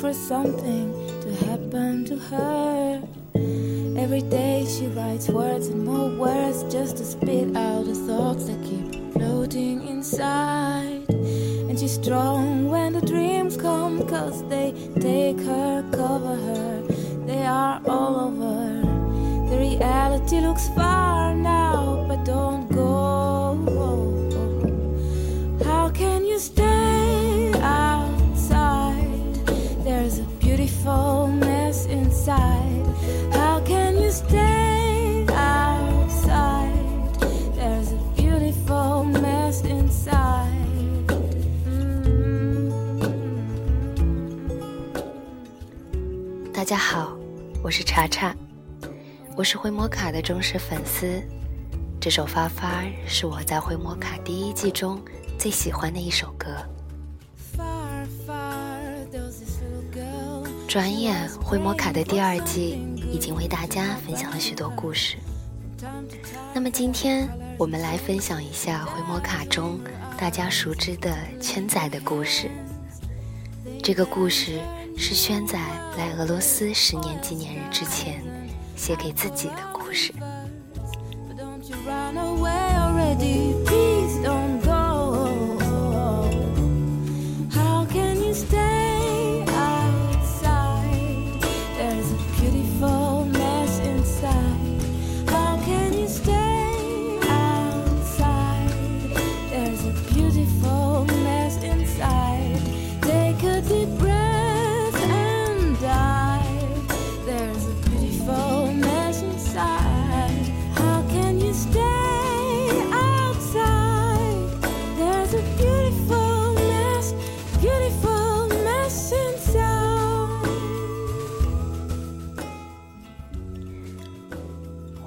for something to happen to her. Every day she writes words and more words just to spit out the thoughts that keep floating inside. And she's strong when the dreams come, cause they take her, cover her, they are all over. The reality looks far 大家好，我是查查，我是灰摩卡的忠实粉丝。这首《发发》是我在灰摩卡第一季中最喜欢的一首歌。转眼，灰摩卡的第二季已经为大家分享了许多故事。那么今天我们来分享一下灰摩卡中大家熟知的圈仔的故事。这个故事是轩仔来俄罗斯十年纪念日之前写给自己的故事。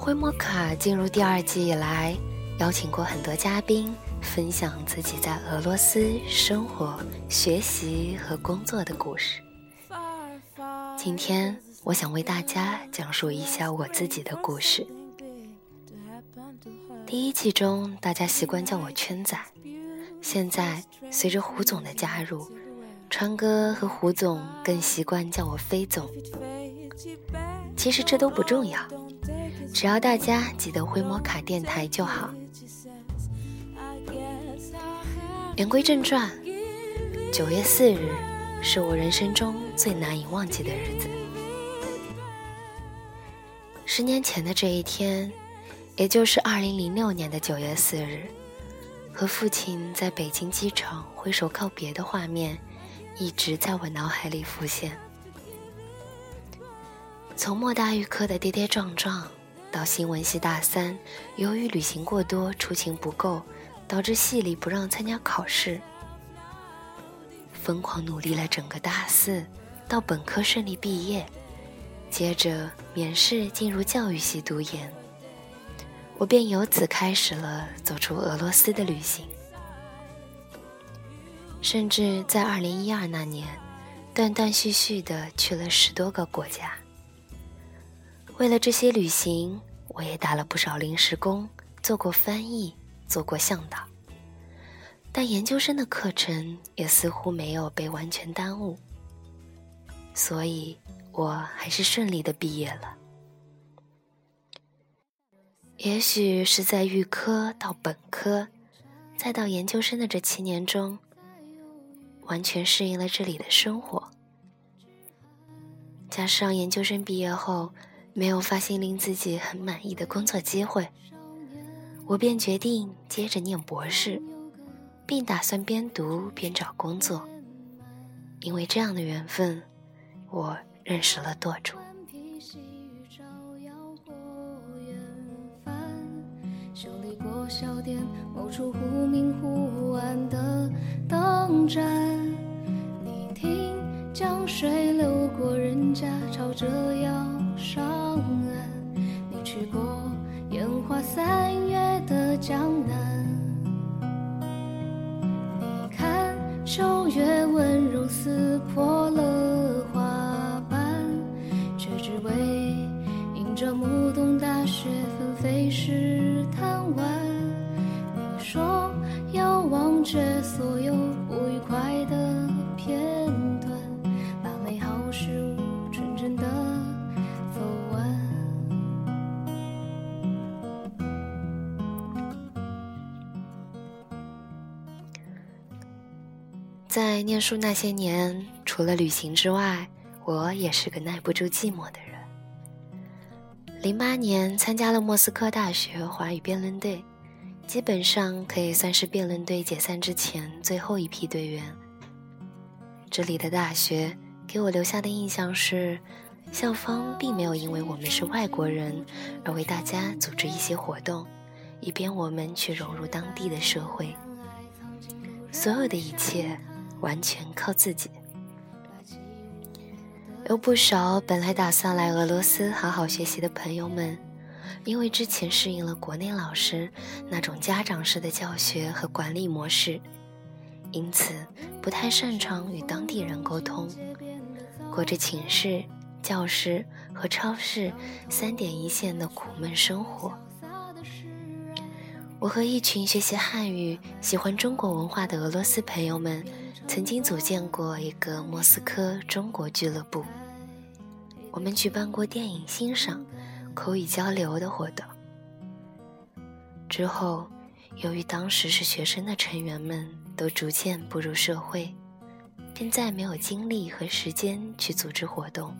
灰摩卡进入第二季以来，邀请过很多嘉宾分享自己在俄罗斯生活、学习和工作的故事。今天，我想为大家讲述一下我自己的故事。第一季中，大家习惯叫我圈仔，现在随着胡总的加入，川哥和胡总更习惯叫我飞总。其实这都不重要，只要大家记得回摩卡电台就好。言归正传，to give it 九月四日是我人生中最难以忘记的日子。十年前的这一天，也就是二零零六年的九月四日，和父亲在北京机场挥手告别的画面，一直在我脑海里浮现。从莫大预科的跌跌撞撞，到新闻系大三，由于旅行过多，出勤不够，导致系里不让参加考试。疯狂努力了整个大四，到本科顺利毕业，接着免试进入教育系读研，我便由此开始了走出俄罗斯的旅行。甚至在二零一二那年，断断续续的去了十多个国家。为了这些旅行，我也打了不少临时工，做过翻译，做过向导。但研究生的课程也似乎没有被完全耽误，所以我还是顺利的毕业了。也许是在预科到本科，再到研究生的这七年中，完全适应了这里的生活。加上研究生毕业后没有发现令自己很满意的工作机会，我便决定接着念博士。并打算边读边找工作，因为这样的缘分，我认识了舵主。披细雨照耀过远帆，修理过小店某处忽明忽暗的灯盏。你听江水流过人家，朝着要上岸。你去过烟花三月的江南。你看秋月温柔撕破了花瓣，却只为迎着暮冬大雪纷飞时贪玩。你说要忘却所有在念书那些年，除了旅行之外，我也是个耐不住寂寞的人。零八年参加了莫斯科大学华语辩论队，基本上可以算是辩论队解散之前最后一批队员。这里的大学给我留下的印象是，校方并没有因为我们是外国人而为大家组织一些活动，以便我们去融入当地的社会。所有的一切。完全靠自己。有不少本来打算来俄罗斯好好学习的朋友们，因为之前适应了国内老师那种家长式的教学和管理模式，因此不太擅长与当地人沟通，过着寝室、教室和超市三点一线的苦闷生活。我和一群学习汉语、喜欢中国文化的俄罗斯朋友们。曾经组建过一个莫斯科中国俱乐部，我们举办过电影欣赏、口语交流的活动。之后，由于当时是学生的成员们都逐渐步入社会，便再没有精力和时间去组织活动，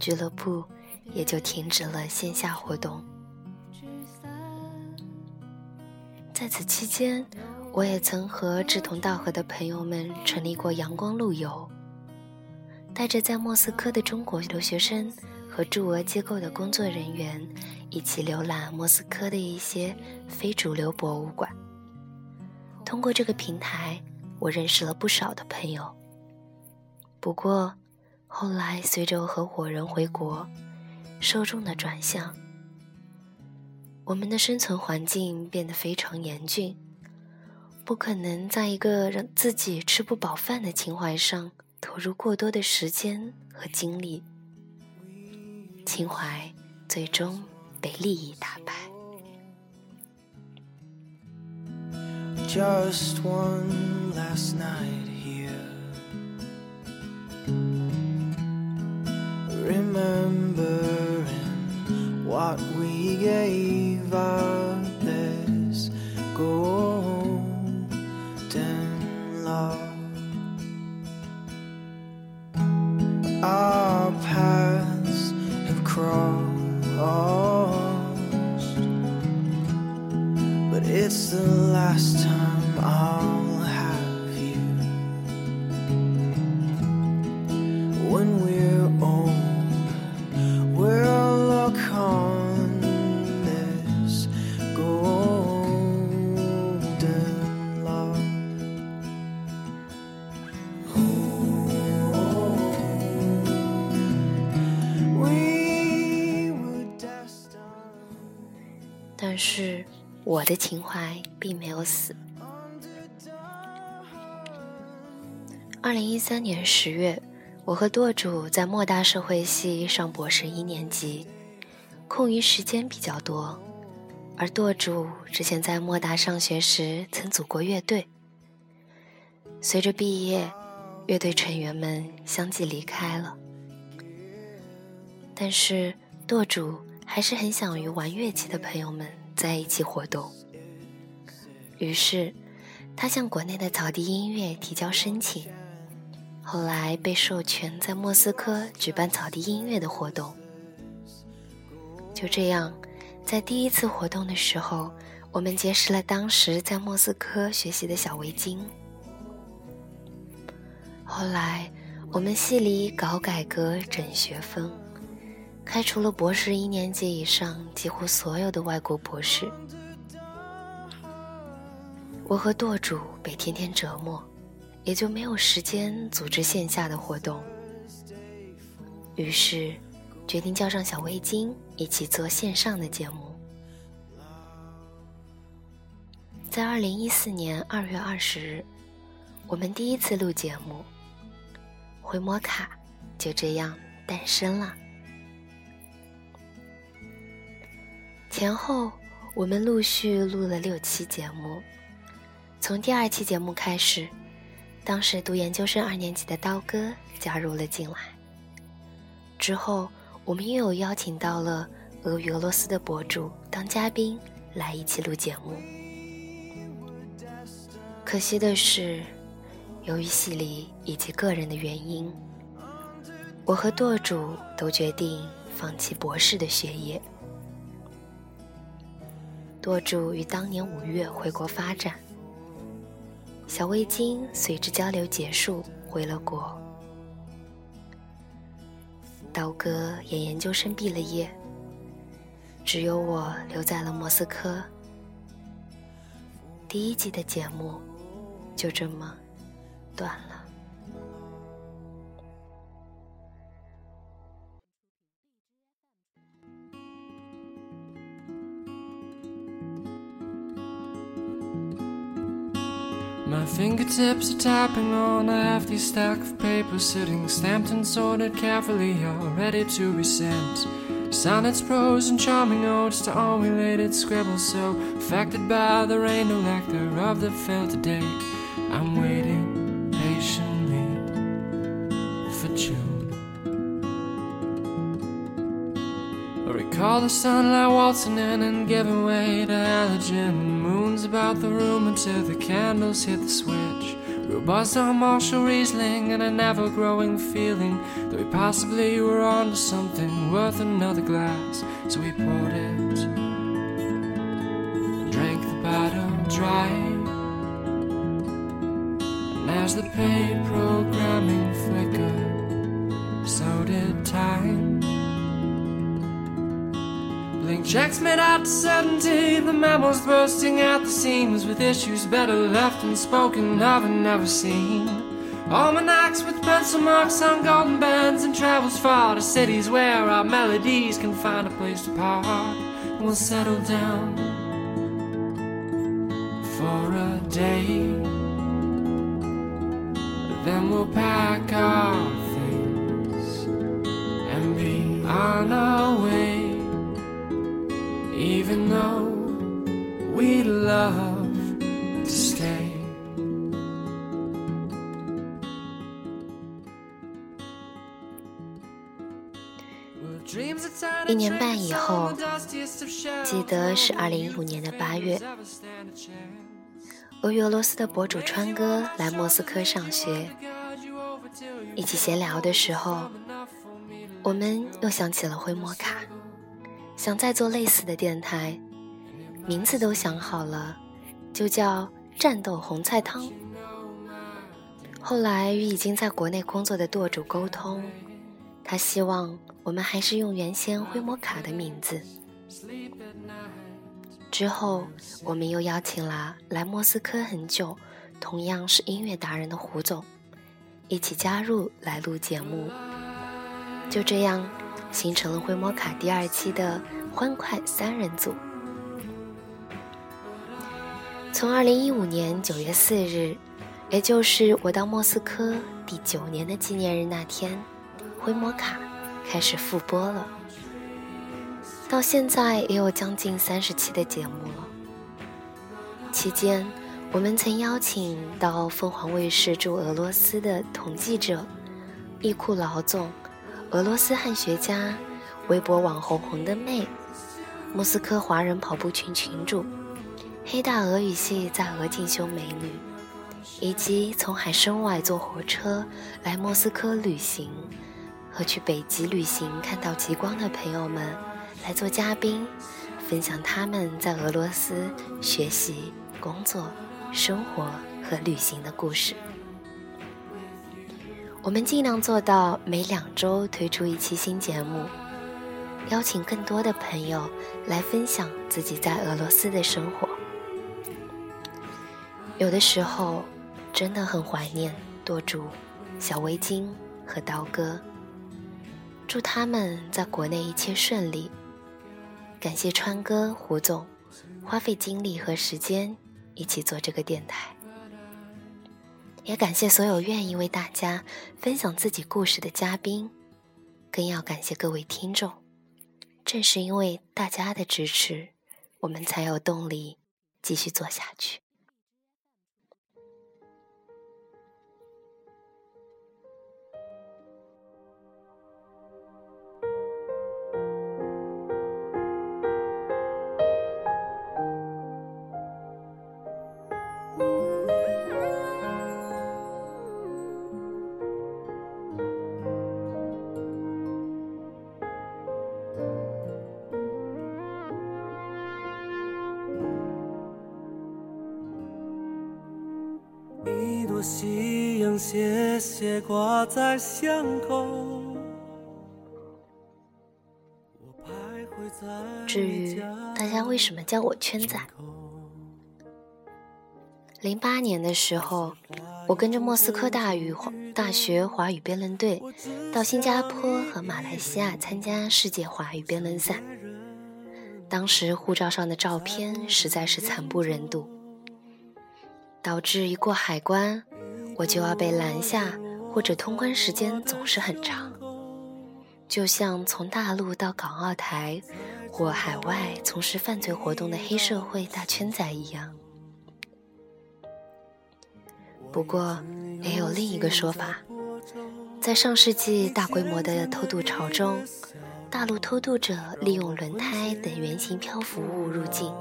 俱乐部也就停止了线下活动。在此期间。我也曾和志同道合的朋友们成立过阳光路游，带着在莫斯科的中国留学生和驻俄机构的工作人员一起浏览莫斯科的一些非主流博物馆。通过这个平台，我认识了不少的朋友。不过，后来随着合伙人回国，受众的转向，我们的生存环境变得非常严峻不可能在一个让自己吃不饱饭的情怀上投入过多的时间和精力。情怀最终被利益打败。Just one last night here. Remembering what we gave 但的情怀并没有死。二零一三年十月，我和舵主在莫大社会系上博士一年级，空余时间比较多。而舵主之前在莫大上学时曾组过乐队，随着毕业，乐队成员们相继离开了。但是，舵主。还是很想与玩乐器的朋友们在一起活动，于是他向国内的草地音乐提交申请，后来被授权在莫斯科举办草地音乐的活动。就这样，在第一次活动的时候，我们结识了当时在莫斯科学习的小维京。后来，我们系里搞改革整学风。开除了博士一年级以上几乎所有的外国博士，我和舵主被天天折磨，也就没有时间组织线下的活动。于是，决定叫上小围巾一起做线上的节目。在二零一四年二月二十日，我们第一次录节目，回摩卡就这样诞生了。前后，我们陆续录了六期节目。从第二期节目开始，当时读研究生二年级的刀哥加入了进来。之后，我们又有邀请到了俄语俄罗斯的博主当嘉宾来一起录节目。可惜的是，由于系里以及个人的原因，我和舵主都决定放弃博士的学业。舵主于当年五月回国发展，小卫巾随之交流结束回了国，刀哥也研究生毕了业，只有我留在了莫斯科。第一季的节目。就这么断了。Fingertips are tapping on a hefty stack of paper sitting stamped and sorted carefully, all ready to be sent. Sonnets, prose, and charming odes to unrelated scribbles so affected by the rain, no nectar of the filtered day. I'm waiting patiently for June. I recall the sunlight waltzing in and giving way to halogen about the room until the candles hit the switch. On Marshall Riesling and an ever growing feeling that we possibly were onto something worth another glass. So we poured it drank the bottle dry And as the paid checks made out to certainty, the memos bursting at the seams with issues better left unspoken of and never seen. Almanacs with pencil marks on golden bands and travels far to cities where our melodies can find a place to park. And we'll settle down for a day. Then we'll pack our things and be on our way. Even though we love to stay. 一年半以后，记得是二零一五年的八月。俄与俄罗斯的博主川哥来莫斯科上学，一起闲聊的时候，我们又想起了灰摩卡，想再做类似的电台，名字都想好了，就叫“战斗红菜汤”。后来与已经在国内工作的舵主沟通，他希望我们还是用原先灰摩卡的名字。之后，我们又邀请了来莫斯科很久、同样是音乐达人的胡总，一起加入来录节目。就这样，形成了灰摩卡第二期的欢快三人组。从二零一五年九月四日，也就是我到莫斯科第九年的纪念日那天，灰摩卡开始复播了。到现在也有将近三十期的节目了。期间，我们曾邀请到凤凰卫视驻俄罗斯的统记者、易库老总、俄罗斯汉学家、微博网红红的妹、莫斯科华人跑步群群主、黑大俄语系在俄进修美女，以及从海参崴坐火车来莫斯科旅行和去北极旅行看到极光的朋友们。来做嘉宾，分享他们在俄罗斯学习、工作、生活和旅行的故事。我们尽量做到每两周推出一期新节目，邀请更多的朋友来分享自己在俄罗斯的生活。有的时候真的很怀念舵主、小围巾和刀哥，祝他们在国内一切顺利。感谢川哥、胡总花费精力和时间一起做这个电台，也感谢所有愿意为大家分享自己故事的嘉宾，更要感谢各位听众。正是因为大家的支持，我们才有动力继续做下去。夕阳斜斜挂在巷口。至于大家为什么叫我圈仔？零八年的时候，我跟着莫斯科大语大学华语辩论队到新加坡和马来西亚参加世界华语辩论赛。当时护照上的照片实在是惨不忍睹，导致一过海关，我就要被拦下，或者通关时间总是很长。就像从大陆到港澳台，或海外从事犯罪活动的黑社会大圈仔一样。不过，也有另一个说法，在上世纪大规模的偷渡潮中，大陆偷渡者利用轮胎等圆形漂浮物入境，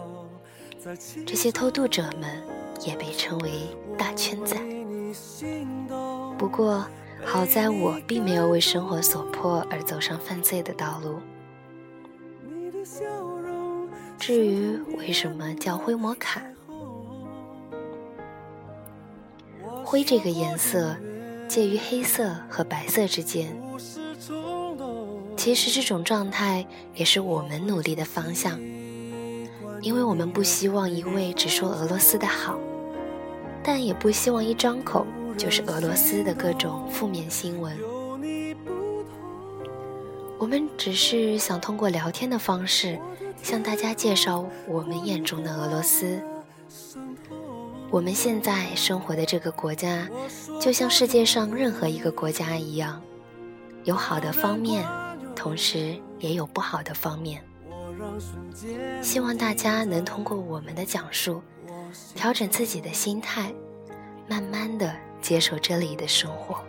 这些偷渡者们也被称为大圈仔。不过，好在我并没有为生活所迫而走上犯罪的道路。至于为什么叫灰摩卡，灰这个颜色介于黑色和白色之间。其实这种状态也是我们努力的方向，因为我们不希望一味只说俄罗斯的好，但也不希望一张口。就是俄罗斯的各种负面新闻。我们只是想通过聊天的方式，向大家介绍我们眼中的俄罗斯。我们现在生活的这个国家，就像世界上任何一个国家一样，有好的方面，同时也有不好的方面。希望大家能通过我们的讲述，调整自己的心态，慢慢的。接受这里的生活。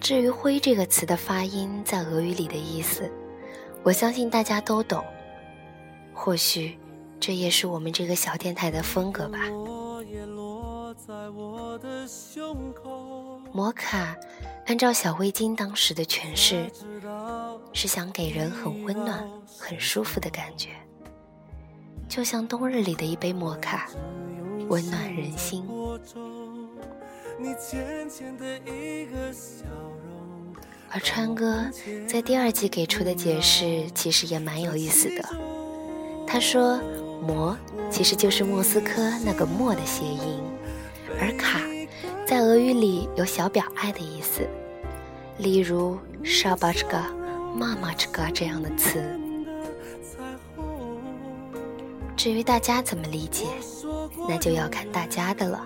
至于“灰”这个词的发音在俄语里的意思，我相信大家都懂。或许这也是我们这个小电台的风格吧。摩卡，按照小灰鲸当时的诠释，是想给人很温暖、很舒服的感觉，就像冬日里的一杯摩卡，温暖人心。而川哥在第二季给出的解释其实也蛮有意思的。他说：“摩其实就是莫斯科那个莫的谐音，而卡在俄语里有小表爱的意思，例如 shabachka、妈妈这个这样的词。至于大家怎么理解，那就要看大家的了。”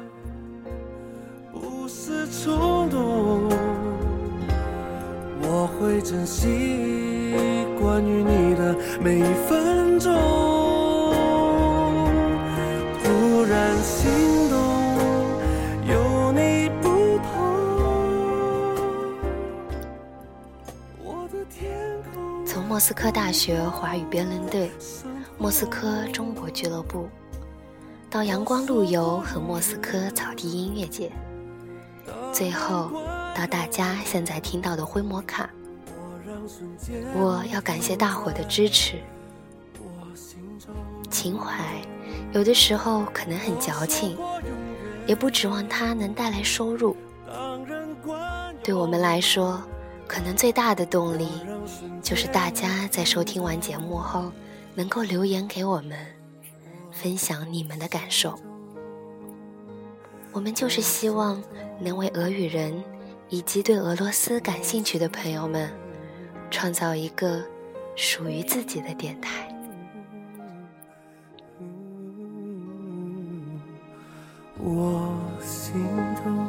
是冲动，我会珍惜关于你的每一分钟。突然心动，有你不同。从莫斯科大学华语辩论队、莫斯科中国俱乐部，到阳光路游和莫斯科草地音乐节。最后，到大家现在听到的灰摩卡，我要感谢大伙的支持。情怀有的时候可能很矫情，也不指望它能带来收入。对我们来说，可能最大的动力就是大家在收听完节目后，能够留言给我们，分享你们的感受。我们就是希望能为俄语人以及对俄罗斯感兴趣的朋友们创造一个属于自己的电台。我心中。